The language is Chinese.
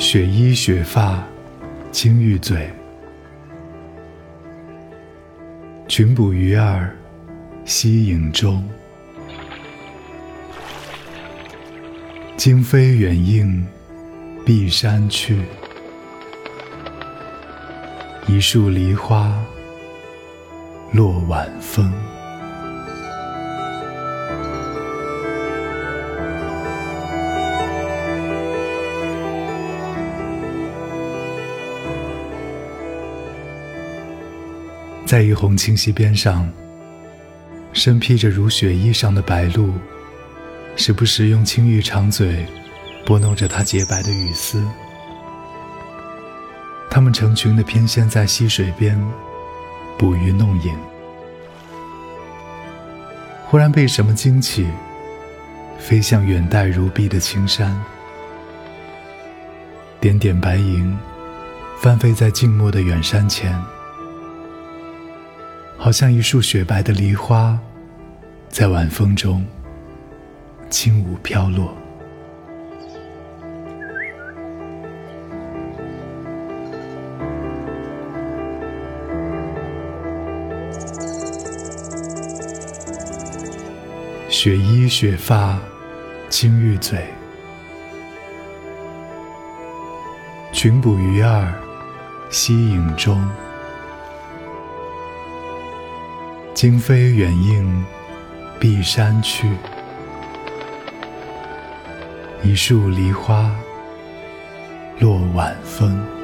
雪衣雪发，青玉嘴。群捕鱼儿溪影中，惊飞远映碧山去。一树梨花落晚风。在一泓清溪边上，身披着如雪衣裳的白鹭，时不时用青玉长嘴拨弄着它洁白的羽丝。它们成群的翩跹在溪水边，捕鱼弄影。忽然被什么惊起，飞向远黛如碧的青山，点点白银翻飞在静默的远山前。好像一束雪白的梨花，在晚风中轻舞飘落。雪衣雪发，青玉嘴，群捕鱼儿溪影中。惊飞远映碧山去，一树梨花落晚风。